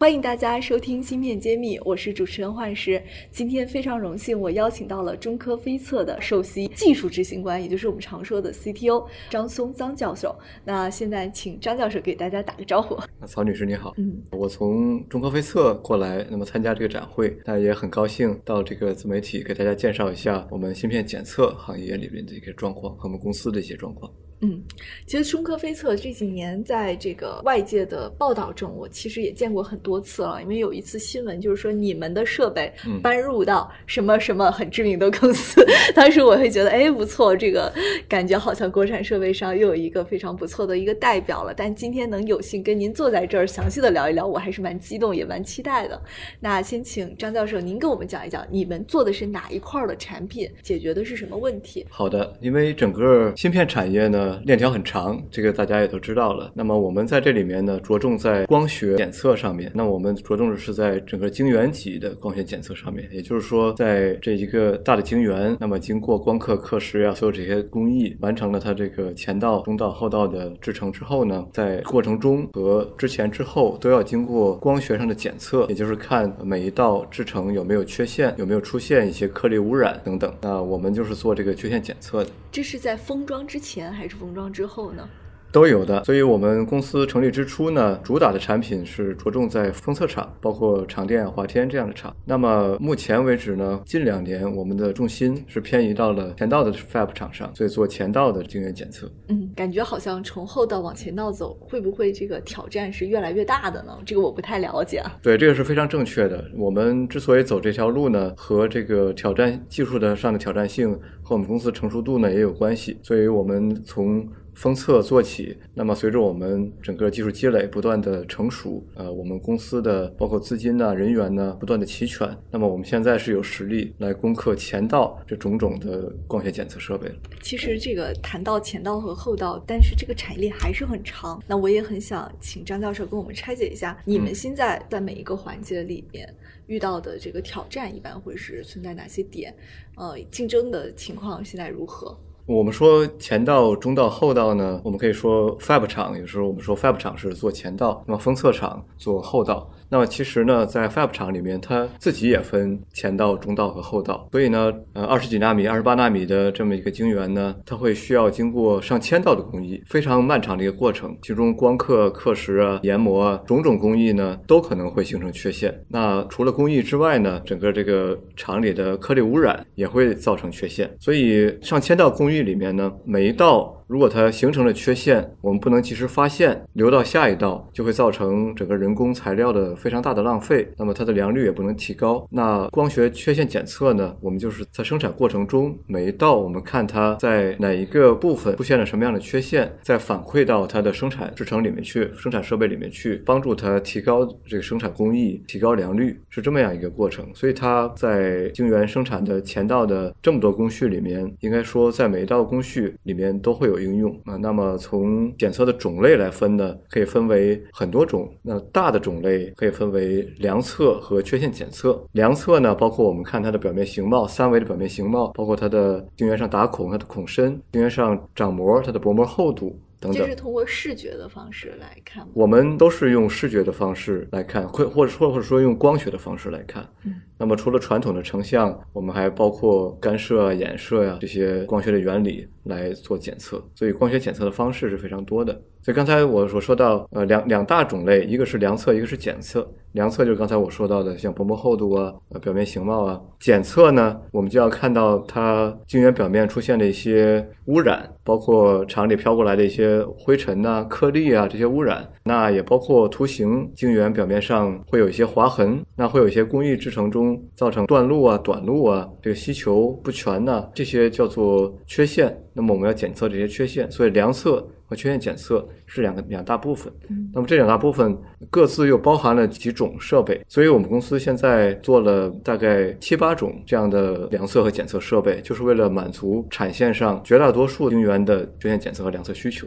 欢迎大家收听《芯片揭秘》，我是主持人幻石。今天非常荣幸，我邀请到了中科飞测的首席技术执行官，也就是我们常说的 CTO 张松张教授。那现在请张教授给大家打个招呼。曹女士你好，嗯，我从中科飞测过来，那么参加这个展会，那也很高兴到这个自媒体给大家介绍一下我们芯片检测行业里面的一个状况和我们公司的一些状况。嗯，其实中科飞测这几年在这个外界的报道中，我其实也见过很多次了。因为有一次新闻就是说你们的设备搬入到什么什么很知名的公司，当时我会觉得哎不错，这个感觉好像国产设备上又有一个非常不错的一个代表了。但今天能有幸跟您坐在这儿详细的聊一聊，我还是蛮激动也蛮期待的。那先请张教授您跟我们讲一讲，你们做的是哪一块的产品，解决的是什么问题？好的，因为整个芯片产业呢。链条很长，这个大家也都知道了。那么我们在这里面呢，着重在光学检测上面。那我们着重的是在整个晶圆级的光学检测上面，也就是说，在这一个大的晶圆，那么经过光刻、刻蚀啊，所有这些工艺，完成了它这个前道、中道、后道的制成之后呢，在过程中和之前之后都要经过光学上的检测，也就是看每一道制成有没有缺陷，有没有出现一些颗粒污染等等。那我们就是做这个缺陷检测的。这是在封装之前还是封装之后呢？都有的，所以我们公司成立之初呢，主打的产品是着重在封测厂，包括长电、华天这样的厂。那么目前为止呢，近两年我们的重心是偏移到了前道的 Fab 厂上，所以做前道的晶圆检测。嗯，感觉好像从后道往前道走，会不会这个挑战是越来越大的呢？这个我不太了解。对，这个是非常正确的。我们之所以走这条路呢，和这个挑战技术的上的挑战性和我们公司成熟度呢也有关系。所以我们从封测做起，那么随着我们整个技术积累不断的成熟，呃，我们公司的包括资金呢、人员呢不断的齐全，那么我们现在是有实力来攻克前道这种种的光学检测设备。其实这个谈到前道和后道，但是这个产业链还是很长。那我也很想请张教授跟我们拆解一下，你们现在在每一个环节里面遇到的这个挑战，一般会是存在哪些点？呃，竞争的情况现在如何？我们说前道、中道、后道呢，我们可以说 Fab 厂，有时候我们说 Fab 厂是做前道，那么封测厂做后道。那么其实呢，在 Fab 厂里面，它自己也分前道、中道和后道。所以呢，呃，二十几纳米、二十八纳米的这么一个晶圆呢，它会需要经过上千道的工艺，非常漫长的一个过程。其中光刻、刻蚀啊、研磨啊，种种工艺呢，都可能会形成缺陷。那除了工艺之外呢，整个这个厂里的颗粒污染也会造成缺陷。所以上千道工艺里面呢，每一道。如果它形成了缺陷，我们不能及时发现，留到下一道，就会造成整个人工材料的非常大的浪费。那么它的良率也不能提高。那光学缺陷检测呢？我们就是在生产过程中每一道，我们看它在哪一个部分出现了什么样的缺陷，再反馈到它的生产制程里面去，生产设备里面去，帮助它提高这个生产工艺，提高良率，是这么样一个过程。所以它在晶圆生产的前道的这么多工序里面，应该说在每一道工序里面都会有。应用啊，那么从检测的种类来分呢，可以分为很多种。那大的种类可以分为量测和缺陷检测。量测呢，包括我们看它的表面形貌，三维的表面形貌，包括它的晶圆上打孔，它的孔深，晶圆上长膜，它的薄膜厚度。这是通过视觉的方式来看，我们都是用视觉的方式来看，或或者说或者说用光学的方式来看。嗯，那么除了传统的成像，我们还包括干涉啊、衍射呀这些光学的原理来做检测。所以光学检测的方式是非常多的。所以刚才我所说到，呃，两两大种类，一个是量测，一个是检测。量测就是刚才我说到的，像薄膜厚度啊、呃表面形貌啊。检测呢，我们就要看到它晶圆表面出现的一些污染，包括厂里飘过来的一些灰尘呐、颗粒啊这些污染。那也包括图形晶圆表面上会有一些划痕，那会有一些工艺制成中造成断路啊、短路啊，这个吸球不全呐，这些叫做缺陷。那么我们要检测这些缺陷，所以量测。和缺陷检测是两个两大部分。那么这两大部分各自又包含了几种设备，所以我们公司现在做了大概七八种这样的量测和检测设备，就是为了满足产线上绝大多数晶圆的缺陷检测和量测需求。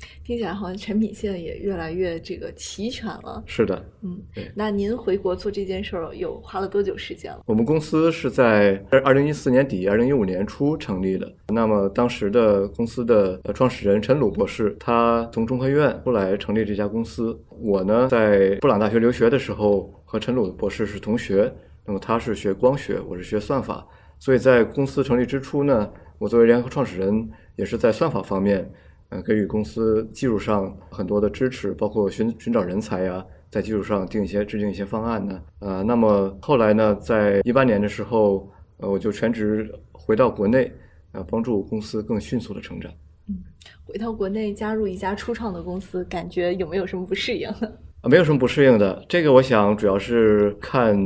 嗯，听起来好像产品线也越来越这个齐全了。是的，嗯对，那您回国做这件事儿有花了多久时间了？我们公司是在二零一四年底、二零一五年初成立的。那么当时的公司的呃创始人陈鲁博士，他从中科院出来成立这家公司。我呢，在布朗大学留学的时候，和陈鲁博士是同学。那么他是学光学，我是学算法，所以在公司成立之初呢，我作为联合创始人，也是在算法方面，呃，给予公司技术上很多的支持，包括寻寻找人才呀、在技术上定一些制定一些方案呢，呃，那么后来呢，在一八年的时候，呃，我就全职回到国内，呃，帮助公司更迅速的成长。嗯回到国内加入一家初创的公司，感觉有没有什么不适应？啊，没有什么不适应的。这个我想主要是看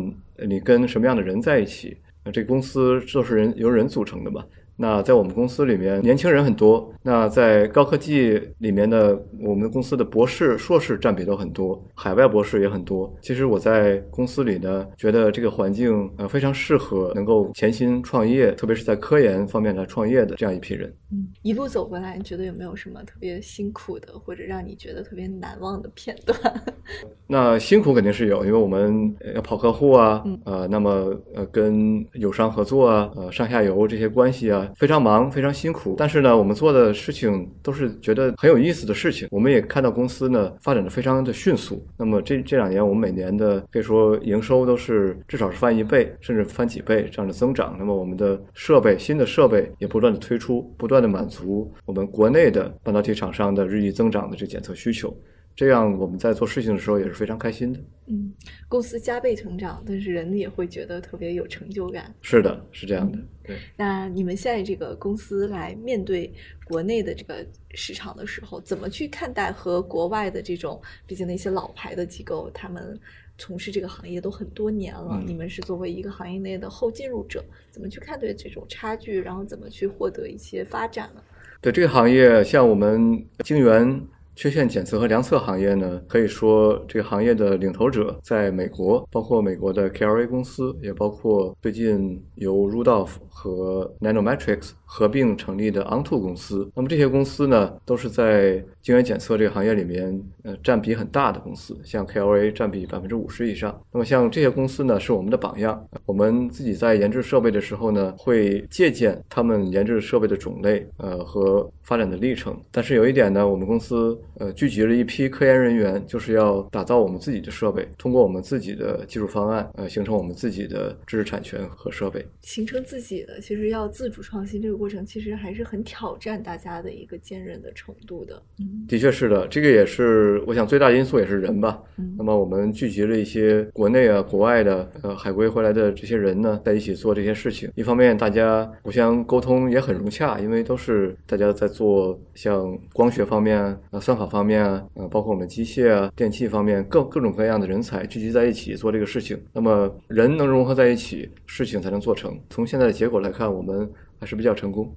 你跟什么样的人在一起。呃，这个公司就是人由人组成的嘛。那在我们公司里面，年轻人很多。那在高科技里面的，我们公司的博士、硕士占比都很多，海外博士也很多。其实我在公司里呢，觉得这个环境呃非常适合能够潜心创业，特别是在科研方面来创业的这样一批人。嗯，一路走过来，你觉得有没有什么特别辛苦的，或者让你觉得特别难忘的片段？那辛苦肯定是有，因为我们呃要跑客户啊，嗯呃，那么呃跟友商合作啊，呃上下游这些关系啊，非常忙，非常辛苦。但是呢，我们做的事情都是觉得很有意思的事情。我们也看到公司呢发展的非常的迅速。那么这这两年，我们每年的可以说营收都是至少是翻一倍，甚至翻几倍这样的增长。那么我们的设备，新的设备也不断的推出，不断的满足我们国内的半导体厂商的日益增长的这检测需求。这样我们在做事情的时候也是非常开心的。嗯，公司加倍成长，但是人也会觉得特别有成就感。是的，是这样的。对，那你们现在这个公司来面对国内的这个市场的时候，怎么去看待和国外的这种，毕竟那些老牌的机构，他们从事这个行业都很多年了，嗯你们是作为一个行业内的后进入者，怎么去看待这种差距，然后怎么去获得一些发展呢？对这个行业，像我们晶圆。缺陷检测和量测行业呢，可以说这个行业的领头者在美国，包括美国的 KRA 公司，也包括最近由 Rudolph 和 Nanometrics 合并成立的 Onto 公司。那么这些公司呢，都是在晶圆检测这个行业里面，呃，占比很大的公司。像 KLA 占比百分之五十以上。那么像这些公司呢，是我们的榜样。我们自己在研制设备的时候呢，会借鉴他们研制设备的种类，呃和发展的历程。但是有一点呢，我们公司呃聚集了一批科研人员，就是要打造我们自己的设备，通过我们自己的技术方案，呃，形成我们自己的知识产权和设备。形成自己的，其实要自主创新这个过程，其实还是很挑战大家的一个坚韧的程度的。嗯的确是的，这个也是我想最大因素也是人吧。嗯那么我们聚集了一些国内啊、国外的呃海归回来的这些人呢，在一起做这些事情。一方面大家互相沟通也很融洽，因为都是大家在做像光学方面啊、呃算法方面啊，呃包括我们机械啊、电器方面各各种各样的人才聚集在一起做这个事情。那么人能融合在一起，事情才能做成。从现在的结果来看，我们还是比较成功。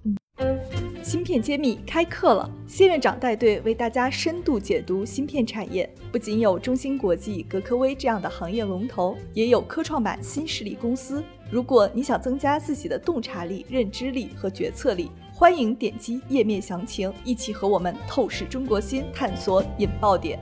芯片揭秘开课了，谢院长带队为大家深度解读芯片产业。不仅有中芯国际、格科微这样的行业龙头，也有科创板新势力公司。如果你想增加自己的洞察力、认知力和决策力，欢迎点击页面详情，一起和我们透视中国芯，探索引爆点。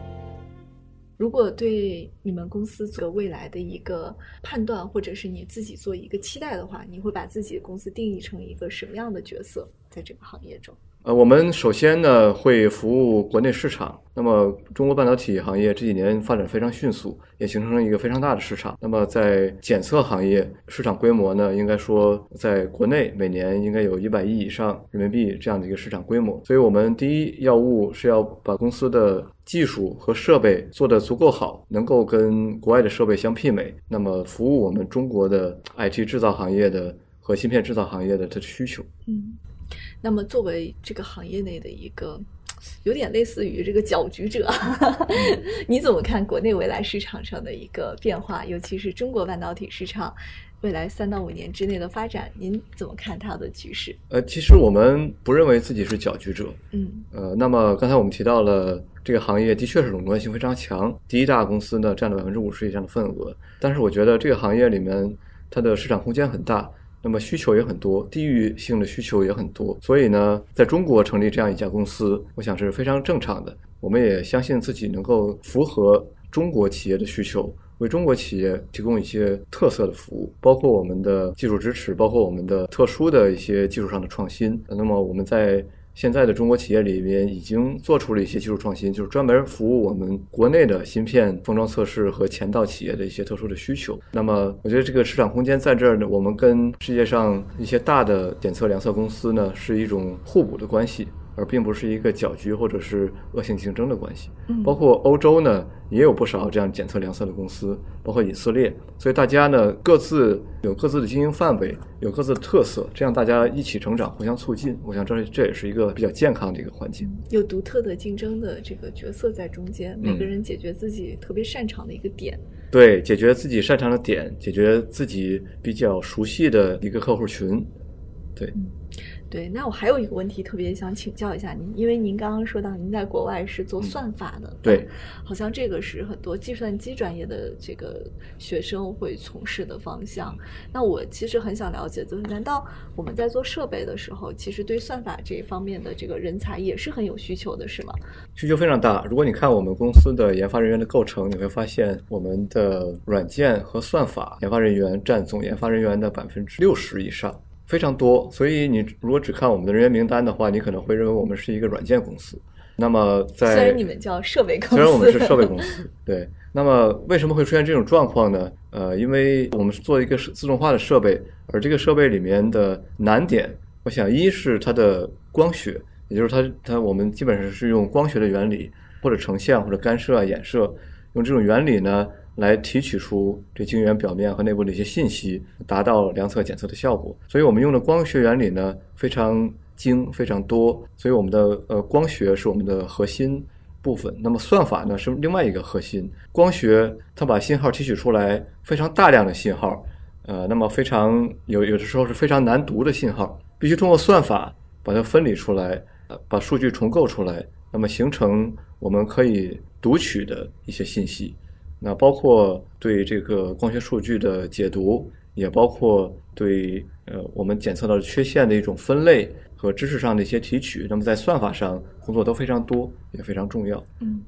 如果对你们公司做未来的一个判断，或者是你自己做一个期待的话，你会把自己的公司定义成一个什么样的角色，在这个行业中？呃，我们首先呢会服务国内市场。那么，中国半导体行业这几年发展非常迅速，也形成了一个非常大的市场。那么，在检测行业市场规模呢，应该说在国内每年应该有一百亿以上人民币这样的一个市场规模。所以我们第一要务是要把公司的技术和设备做得足够好，能够跟国外的设备相媲美，那么服务我们中国的 IT 制造行业的和芯片制造行业的它的需求。嗯，那么作为这个行业内的一个，有点类似于这个搅局者，你怎么看国内未来市场上的一个变化？尤其是中国半导体市场，未来三到五年之内的发展，您怎么看它的局势？呃，其实我们不认为自己是搅局者。嗯呃，那么刚才我们提到了这个行业的确是垄断性非常强，第一大公司呢占了百分之五十以上的份额。但是我觉得这个行业里面它的市场空间很大，那么需求也很多，地域性的需求也很多。所以呢，在中国成立这样一家公司，我想是非常正常的。我们也相信自己能够符合中国企业的需求。为中国企业提供一些特色的服务，包括我们的技术支持，包括我们的特殊的一些技术上的创新。那么我们在现在的中国企业里面已经做出了一些技术创新，就是专门服务我们国内的芯片封装测试和前道企业的一些特殊的需求。那么我觉得这个市场空间在这儿呢，我们跟世界上一些大的检测量测公司呢是一种互补的关系。而并不是一个搅局或者是恶性竞争的关系。嗯包括欧洲呢，也有不少这样检测量测的公司，包括以色列。所以大家呢各自有各自的经营范围，有各自的特色，这样大家一起成长，互相促进。我想这这也是一个比较健康的一个环境。有独特的竞争的这个角色在中间，每嗯个人解决自己特别擅长的一个点。对，解决自己擅长的点，解决自己比较熟悉的一个客户群。对，对，那我还有一个问题特别想请教一下您，因为您刚刚说到您在国外是做算法的，对，好像这个是很多计算机专业的这个学生会从事的方向。那我其实很想了解，就是难道我们在做设备的时候，其实对算法这一方面的这个人才也是很有需求的，是吗？需求非常大。如果你看我们公司的研发人员的构成，你会发现我们的软件和算法研发人员占总研发人员的百分之六十以上，非常多。所以你如果只看我们的人员名单的话，你可能会认为我们是一个软件公司。那么在虽然你们叫设备公司，虽然我们是设备公司，对。那么为什么会出现这种状况呢？呃，因为我们是做一个自动化的设备，而这个设备里面的难点，我想一是它的光学，也就是它它我们基本上是用光学的原理，或者成像或者干涉啊衍射，用这种原理呢来提取出这晶圆表面和内部的一些信息，达到量测检测的效果。所以我们用的光学原理呢非常精非常多，所以我们的呃光学是我们的核心部分。那么算法呢是另外一个核心。光学它把信号提取出来，非常大量的信号，呃，那么非常有有的时候是非常难读的信号，必须通过算法把它分离出来，呃把数据重构出来，那么形成我们可以读取的一些信息。那包括对这个光学数据的解读，也包括对呃我们检测到的缺陷的一种分类和知识上的一些提取。那么在算法上工作都非常多，也非常重要。嗯，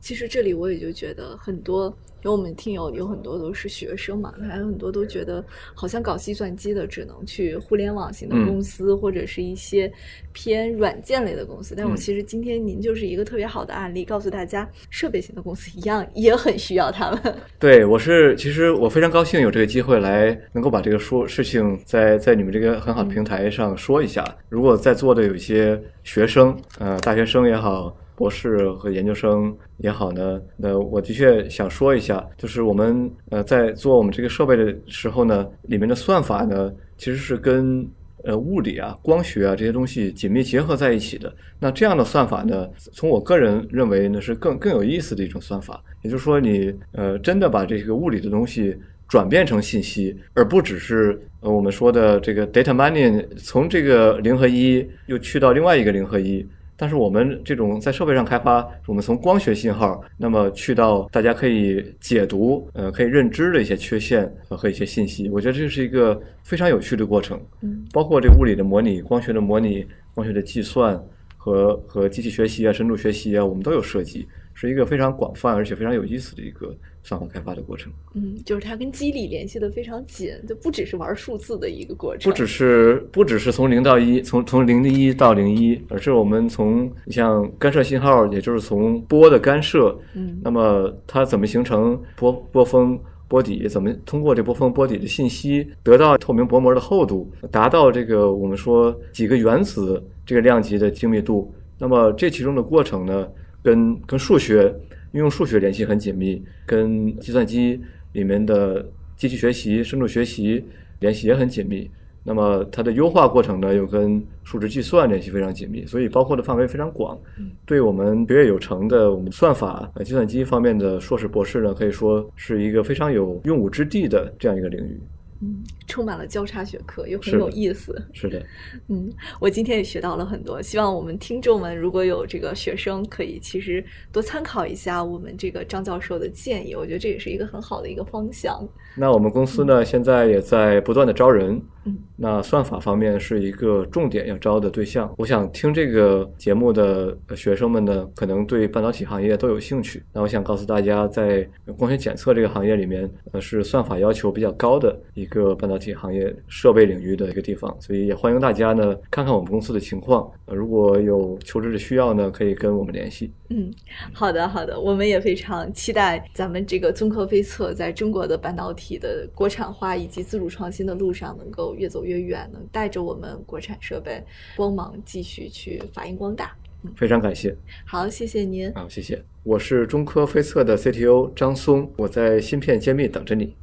其实这里我也就觉得很多，有我们听友有很多都是学生嘛，还有很多都觉得好像搞计算机的只能去互联网型的嗯公司、或者是一些偏软件类的公司。但我嗯其实今天您就是一个特别好的案例，告诉大家设备型的公司一样也很需要他们。对，我是其实我非常高兴有这个机会来能够把这个说事情在在你们这个很好的平台上说一下。如果在座的有一些学生，呃，大学生也好，博士和研究生也好呢，那我的确想说一下，就是我们呃在做我们这个设备的时候呢，里面的算法呢其实是跟呃物理啊、光学啊这些东西紧密结合在一起的。那这样的算法呢，从我个人认为呢是更更有意思的一种算法。也就是说你，呃真的把这个物理的东西转变成信息，而不只是呃我们说的这个 data mining 从这个零和一又去到另外一个零和一。但是我们这种在设备上开发，我们从光学信号，那么去到大家可以解读、呃可以认知的一些缺陷和和一些信息，我觉得这是一个非常有趣的过程。嗯，包括这物理的模拟、光学的模拟、光学的计算和和机器学习啊、深度学习啊，我们都有涉及，是一个非常广泛而且非常有意思的一个算法开发的过程。嗯，就是它跟机理联系的非常紧，就不只是玩数字的一个过程。不只是不只是从零到一，从从零的一到零一，而是我们从你像干涉信号，也就是从波的干涉，嗯那么它怎么形成波波峰波底？怎么通过这波峰波底的信息得到透明薄膜的厚度，达到这个我们说几个原子这个量级的精密度？那么这其中的过程呢，跟跟数学运用数学联系很紧密，跟计算机里面的机器学习、深度学习联系也很紧密。那么它的优化过程呢，又跟数值计算联系非常紧密，所以包括的范围非常广。对我们学业有成的我们算法、呃计算机方面的硕士、博士呢，可以说是一个非常有用武之地的这样一个领域。嗯，充满了交叉学科，又很有意思。是的，嗯，我今天也学到了很多。希望我们听众们如果有这个学生，可以其实多参考一下我们这个张教授的建议。我觉得这也是一个很好的一个方向。那我们公司呢，现在也在不断的招人。嗯，那算法方面是一个重点要招的对象。我想听这个节目的学生们呢，可能对半导体行业都有兴趣。那我想告诉大家，在光学检测这个行业里面，呃，是算法要求比较高的一个半导体行业设备领域的一个地方。所以也欢迎大家呢，看看我们公司的情况。呃，如果有求职的需要呢，可以跟我们联系。嗯，好的，好的，我们也非常期待咱们这个综合飞测在中国的半导体的国产化以及自主创新的路上能够。越走越远，能带着我们国产设备光芒继续去发扬光大。非常感谢。好，谢谢您。好，谢谢。我是中科飞测的 CTO 张松，我在芯片揭秘等着你。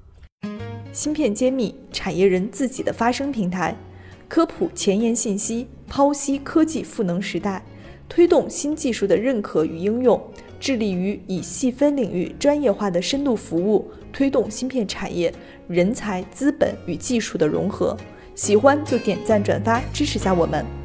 芯片揭秘，产业人自己的发声平台，科普前沿信息，剖析科技赋能时代，推动新技术的认可与应用，致力于以细分领域专业化的深度服务，推动芯片产业。人才、资本与技术的融合，喜欢就点赞转发支持下我们。